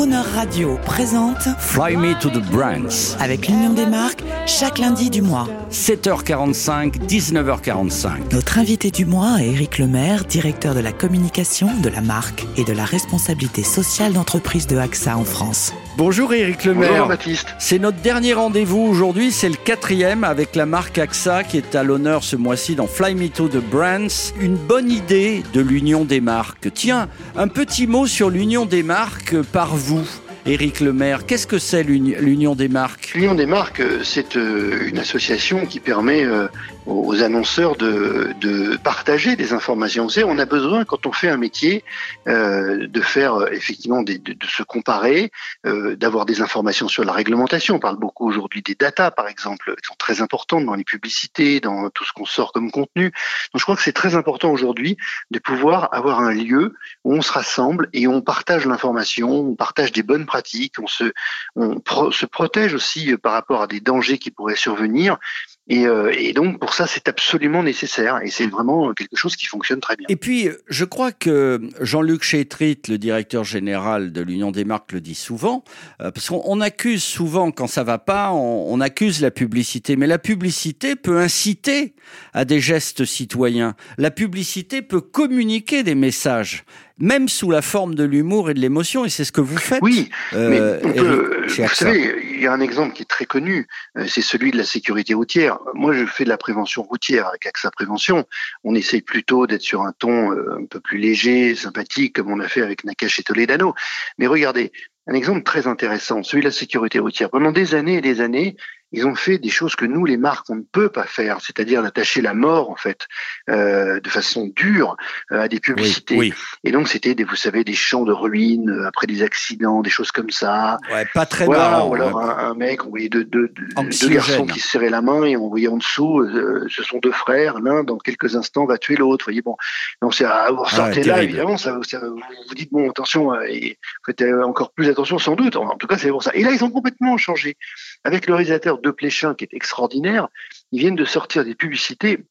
Crooner Radio présente Fly Me to the Brands. avec l'Union des marques chaque lundi du mois. 7h45, 19h45. Notre invité du mois est Éric Lemaire, directeur de la communication, de la marque et de la responsabilité sociale d'entreprise de AXA en France. Bonjour Éric Lemaire. Bonjour Baptiste. C'est notre dernier rendez-vous aujourd'hui, c'est le quatrième avec la marque AXA qui est à l'honneur ce mois-ci dans Fly Me to the Brands. Une bonne idée de l'union des marques. Tiens, un petit mot sur l'union des marques par vous. Éric Lemaire, qu'est-ce que c'est l'uni- l'union des marques? L'Union des marques, euh, c'est euh, une association qui permet euh, aux annonceurs de, de partager des informations. Vous savez, on a besoin, quand on fait un métier, euh, de faire euh, effectivement de, de se comparer, euh, d'avoir des informations sur la réglementation. On parle beaucoup aujourd'hui des data, par exemple, qui sont très importantes dans les publicités, dans tout ce qu'on sort comme contenu. Donc je crois que c'est très important aujourd'hui de pouvoir avoir un lieu où on se rassemble et on partage l'information, on partage des bonnes pratiques, on se, on se protège aussi euh, par rapport à des dangers qui pourraient survenir. Et, euh, et donc pour ça, c'est absolument nécessaire et c'est vraiment quelque chose qui fonctionne très bien. Et puis, je crois que Jean-Luc Chétrit, le directeur général de l'Union des marques, le dit souvent, euh, parce qu'on on accuse souvent, quand ça va pas, on, on accuse la publicité, mais la publicité peut inciter à des gestes citoyens. La publicité peut communiquer des messages, même sous la forme de l'humour et de l'émotion, et c'est ce que vous faites. Oui, euh, mais on peut, chez vous savez, il y a un exemple qui est très connu, euh, c'est celui de la sécurité routière. Moi, je fais de la prévention routière avec AXA Prévention. On essaye plutôt d'être sur un ton euh, un peu plus léger, sympathique, comme on a fait avec Nakash et Toledano. Mais regardez, un exemple très intéressant, celui de la sécurité routière. Pendant des années et des années, ils ont fait des choses que nous, les marques, on ne peut pas faire, c'est-à-dire d'attacher la mort, en fait, euh, de façon dure euh, à des publicités. Oui, Et donc, c'était, des, vous savez, des champs de ruines euh, après des accidents, des choses comme ça. Ouais, pas très Voilà, marrant. ou alors un, un mec, on voyait deux, garçons qui se serraient la main et on voyait en dessous, ce sont deux frères, l'un dans quelques instants va tuer l'autre. Vous voyez, bon, donc c'est à vous ressortez là, évidemment, ça, ça- vous vous dites bon, attention, et faites encore plus attention sans doute. En tout cas, c'est pour ça. Et là, ils ont complètement changé. Avec le réalisateur De Pléchin, qui est extraordinaire, ils viennent de sortir des publicités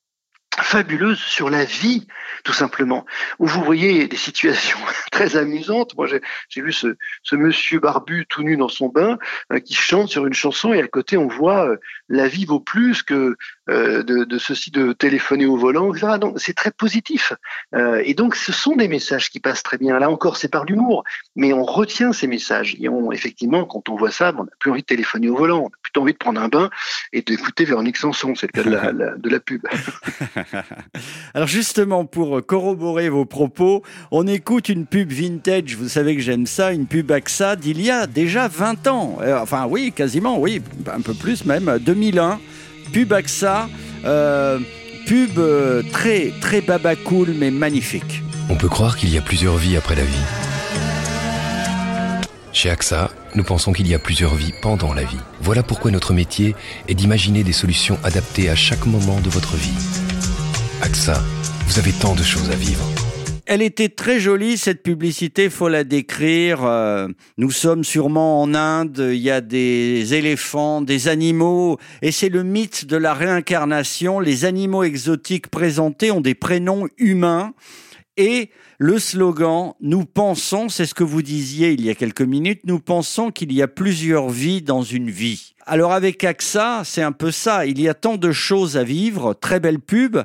fabuleuses sur la vie, tout simplement, où vous voyez des situations très amusantes. Moi, j'ai vu ce, ce monsieur barbu tout nu dans son bain euh, qui chante sur une chanson et à côté on voit euh, la vie vaut plus que euh, de, de ceci de téléphoner au volant, etc. Donc c'est très positif. Euh, et donc ce sont des messages qui passent très bien. Là encore, c'est par l'humour, mais on retient ces messages. Et on, effectivement, quand on voit ça, on n'a plus envie de téléphoner au volant, on a plutôt envie de prendre un bain et d'écouter Véronique Sanson. C'est le cas de la, la- de la pub. Alors justement, pour corroborer vos propos, on écoute une pub vintage, vous savez que j'aime ça, une pub AXA d'il y a déjà 20 ans. Euh, enfin oui, quasiment, oui, un peu plus même, 2001, pub AXA, euh, pub euh, très, très baba cool mais magnifique. On peut croire qu'il y a plusieurs vies après la vie. Chez AXA, nous pensons qu'il y a plusieurs vies pendant la vie. Voilà pourquoi notre métier est d'imaginer des solutions adaptées à chaque moment de votre vie. AXA, vous avez tant de choses à vivre. Elle était très jolie, cette publicité, faut la décrire. Euh, nous sommes sûrement en Inde, il y a des éléphants, des animaux, et c'est le mythe de la réincarnation. Les animaux exotiques présentés ont des prénoms humains. Et le slogan, nous pensons, c'est ce que vous disiez il y a quelques minutes, nous pensons qu'il y a plusieurs vies dans une vie. Alors avec AXA, c'est un peu ça, il y a tant de choses à vivre, très belle pub,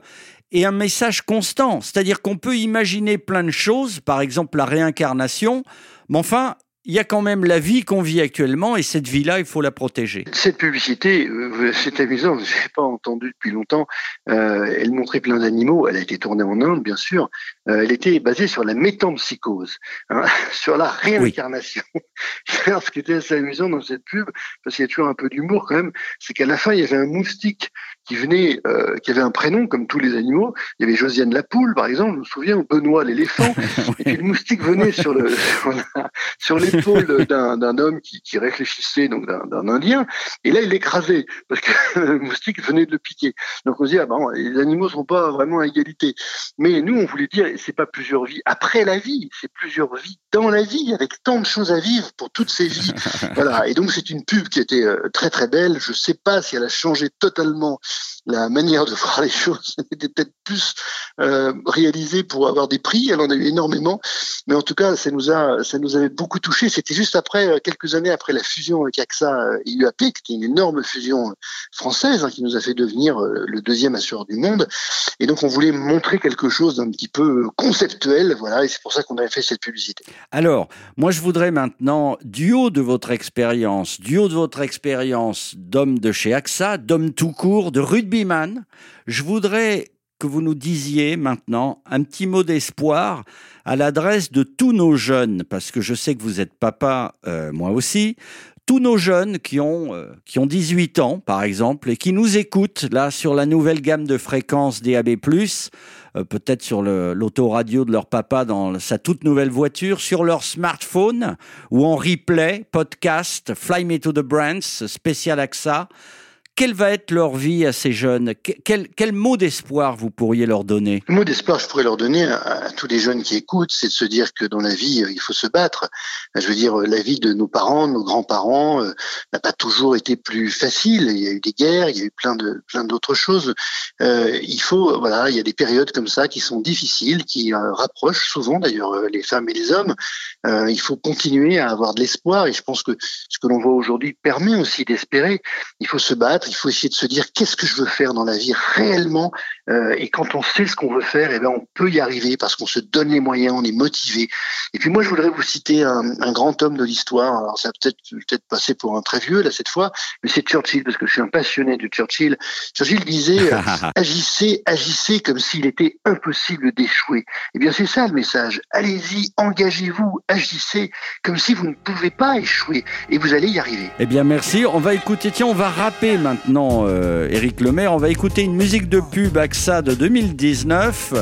et un message constant. C'est-à-dire qu'on peut imaginer plein de choses, par exemple la réincarnation, mais enfin, il y a quand même la vie qu'on vit actuellement, et cette vie-là, il faut la protéger. Cette publicité, euh, c'est amusant, je n'ai pas entendu depuis longtemps. Euh, elle montrait plein d'animaux. Elle a été tournée en Inde, bien sûr. Euh, elle était basée sur la métampsychose, hein, sur la réincarnation. Ce qui était assez amusant dans cette pub, parce qu'il y a toujours un peu d'humour quand même, c'est qu'à la fin, il y avait un moustique qui venait, euh, qui avait un prénom comme tous les animaux. Il y avait Josiane la poule, par exemple, je me souviens, ou Benoît l'éléphant. Et puis le moustique venait sur le sur l'épaule d'un d'un homme qui, qui réfléchissait, donc d'un d'un Indien. Et là, il l'écrasait parce que le moustique venait de le piquer. Donc on se dit ah bon, les animaux sont pas vraiment à égalité. Mais nous, on voulait dire c'est pas plusieurs vies après la vie, c'est plusieurs vies dans la vie avec tant de choses à vivre pour toutes ces vies. voilà. Et donc c'est une pub qui était euh, très très belle. Je sais pas si elle a changé totalement la manière de voir les choses. Était peut-être plus euh, réalisée pour avoir des prix. Elle en a eu énormément. mais en tout cas, ça nous a, ça nous avait beaucoup touché. C'était juste après, euh, quelques années après la fusion avec AXA et UAP, qui était une énorme fusion française hein, qui nous a fait devenir le deuxième assureur du monde. Et donc, on voulait montrer quelque chose d'un petit peu conceptuel, voilà, et c'est pour ça qu'on avait fait cette publicité. Alors, moi, je voudrais maintenant, du haut de votre expérience, du haut de votre expérience d'homme de chez AXA, d'homme tout court, de rugbyman, je voudrais que vous nous disiez maintenant un petit mot d'espoir à l'adresse de tous nos jeunes, parce que je sais que vous êtes papa, euh, moi aussi, tous nos jeunes qui ont, euh, qui ont 18 ans, par exemple, et qui nous écoutent là sur la nouvelle gamme de fréquences DAB+, euh, peut-être sur l'autoradio de leur papa dans sa toute nouvelle voiture, sur leur smartphone ou en replay, podcast, Fly Me to the Brands, spécial AXA. Quelle va être leur vie à ces jeunes? Quel, mot d'espoir vous pourriez leur donner? Le mot d'espoir je pourrais leur donner à, tous les jeunes qui écoutent, c'est de se dire que dans la vie, euh, il faut se battre. Je veux dire, la vie de nos parents, nos grands-parents, euh, n'a pas toujours été plus facile. Il y a eu des guerres, il y a eu plein de plein d'autres choses. Euh, il faut, voilà, il y a des périodes comme ça qui sont difficiles, qui euh, rapprochent souvent d'ailleurs les femmes et les hommes. Euh, il faut continuer à avoir de l'espoir et je pense que ce que l'on voit aujourd'hui permet aussi d'espérer. Il faut se battre il faut essayer de se dire qu'est-ce que je veux faire dans la vie réellement. Euh, et quand on sait ce qu'on veut faire, eh ben on peut y arriver parce qu'on se donne les moyens, on est motivé. Et puis moi, je voudrais vous citer un, grand homme de l'histoire. Alors ça va peut-être peut-être passer pour un très vieux là cette fois, mais c'est Churchill parce que je suis un passionné de Churchill. Churchill disait euh, agissez, agissez comme s'il était impossible d'échouer. Eh bien c'est ça le message. Allez-y, engagez-vous, agissez comme si vous ne pouvez pas échouer et vous allez y arriver. Eh bien merci. On va écouter. Tiens, on va rapper maintenant maintenant euh, Eric Lemaire. On va écouter une musique de pub AXA de 2019.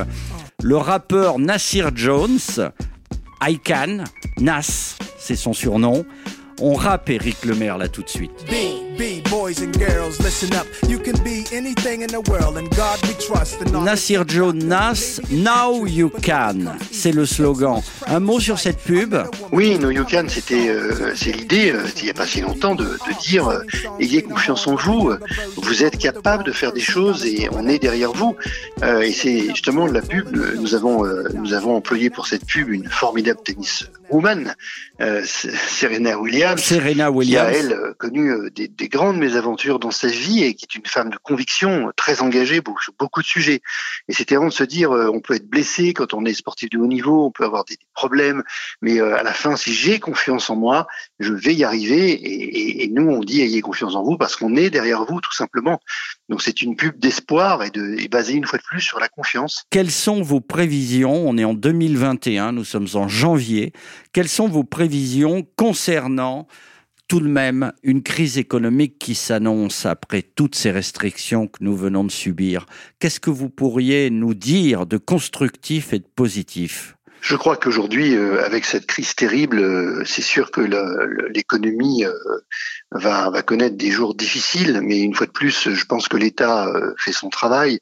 Le rappeur Nasir Jones, I Can, Nas, c'est son surnom. On rappe Eric Lemaire là tout de suite. Nasir Jones Nas, Now You Can, c'est le slogan. Un mot sur cette pub Oui, Now You Can, c'était, euh, c'est l'idée, euh, il n'y a pas si longtemps, de, dire euh, ayez confiance en vous, vous êtes capable de faire des choses et on est derrière vous. et c'est justement la pub, nous avons, nous avons employé pour cette pub une formidable tennis woman, Serena Williams, Serena Williams, qui a elle connu des, des grandes mésaventures dans sa vie et qui est une femme de conviction, très engagée sur beaucoup de sujets. Et c'était vraiment de se dire, euh, on peut être blessé quand on est sportif de haut niveau, on peut avoir des, problèmes, mais euh, à la fin, si j'ai confiance en moi, je vais y arriver. Et, et nous, on dit, ayez confiance en vous parce qu'on est derrière vous, tout simplement. Donc c'est une pub d'espoir et, de, et basée une fois de plus sur la confiance. Quelles sont vos prévisions? On est en 2021, nous sommes en janvier. Quelles sont vos prévisions concernant tout de même une crise économique qui s'annonce après toutes ces restrictions que nous venons de subir. Qu'est-ce que vous pourriez nous dire de constructif et de positif? Je crois qu'aujourd'hui, euh, avec cette crise terrible, euh, c'est sûr que l'économie euh, va, va connaître des jours difficiles, mais une fois de plus, je pense que l'État fait son travail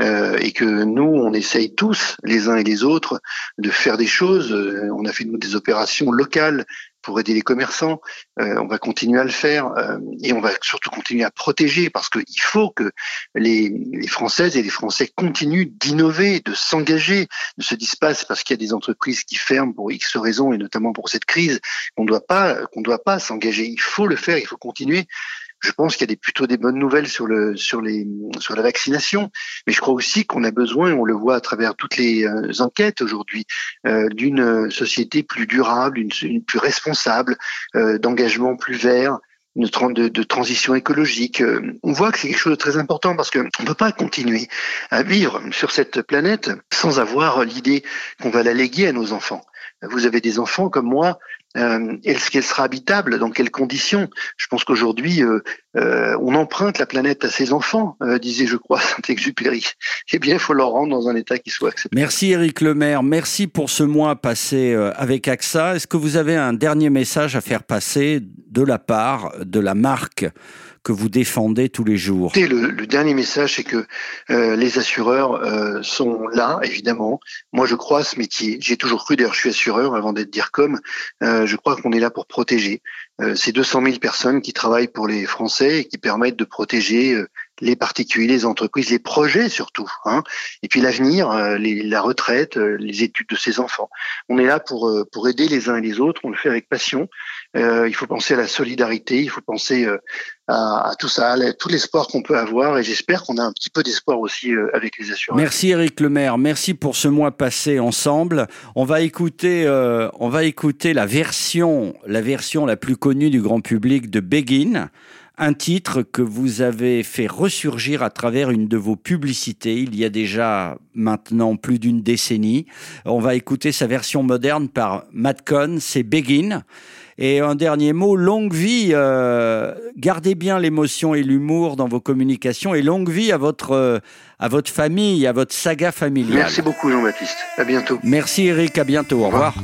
et que nous, on essaye tous, les uns et les autres, de faire des choses. on a fait nous des opérations locales pour aider les commerçants. Euh, on va continuer à le faire euh, et on va surtout continuer à protéger parce qu'il faut que les, les, Françaises et les Français continuent d'innover, de s'engager, ne se disent pas parce qu'il y a des entreprises qui ferment pour X raisons et notamment pour cette crise qu'on ne doit pas qu'on doit pas s'engager. Il faut le faire, il faut continuer je pense qu'il y a des, plutôt des bonnes nouvelles sur le sur les sur la vaccination, mais je crois aussi qu'on a besoin, on le voit à travers toutes les euh, enquêtes aujourd'hui, euh, d'une société plus durable, une, plus responsable, euh, d'engagement plus vert, une de, de, transition écologique. On voit que c'est quelque chose de très important parce qu'on ne peut pas continuer à vivre sur cette planète sans avoir l'idée qu'on va la léguer à nos enfants. Vous avez des enfants comme moi, euh, est-ce qu'elle sera habitable? Dans quelles conditions? Je pense qu'aujourd'hui, euh, euh, on emprunte la planète à ses enfants, disait, je crois, Saint-Exupéry. Eh bien, il faut leur rendre dans un état qui soit acceptable. Merci Eric Lemaire. Merci pour ce mois passé avec AXA. Est-ce que vous avez un dernier message à faire passer de la part de la marque que vous défendez tous les jours le, le dernier message, c'est que euh, les assureurs euh, sont là, évidemment. Moi, je crois à ce métier. J'ai toujours cru, d'ailleurs, je suis assureur avant d'être DIRCOM. Euh, je crois qu'on est là pour protéger. Euh, ces 200 000 personnes qui travaillent pour les Français et qui permettent de protéger les particuliers, les entreprises, les projets surtout, hein, et puis l'avenir, euh, la retraite, euh, les études de ses enfants. On est là pour euh, pour aider les uns et les autres. On le fait avec passion. il faut penser à la solidarité, il faut penser à, tout ça, à tout l'espoir qu'on peut avoir, et j'espère qu'on a un petit peu d'espoir aussi avec les assureurs. Merci Eric Lemaire, merci pour ce mois passé ensemble. On va écouter, on va écouter la version, la version la plus connue du grand public de Begin un titre que vous avez fait ressurgir à travers une de vos publicités il y a déjà maintenant plus d'une décennie. On va écouter sa version moderne par Matt Cohn, c'est Begin. Et un dernier mot, longue vie, euh, gardez bien l'émotion et l'humour dans vos communications et longue vie à votre, à votre famille, à votre saga familiale. Merci beaucoup Jean-Baptiste, à bientôt. Merci Eric, à bientôt, au revoir.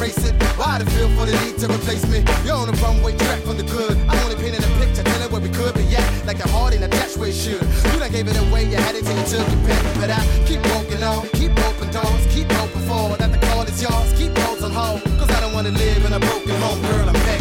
embrace it. Why the feel for the need to replace me? You're on the runway track from the good. I only painted a picture, telling where we could be yeah, Like the heart in a dash where it should. You done gave it away, you had it till you took your pen. But I keep walking on, keep open doors, keep hoping for That the call is yours, keep those on hold. Cause I don't wanna live in a broken home, girl, I'm back.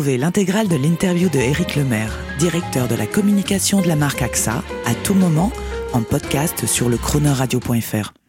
Retrouvez l'intégrale de l'interview de Éric Lemaire, directeur de la communication de la marque AXA, à tout moment en podcast sur le chronoradio.fr.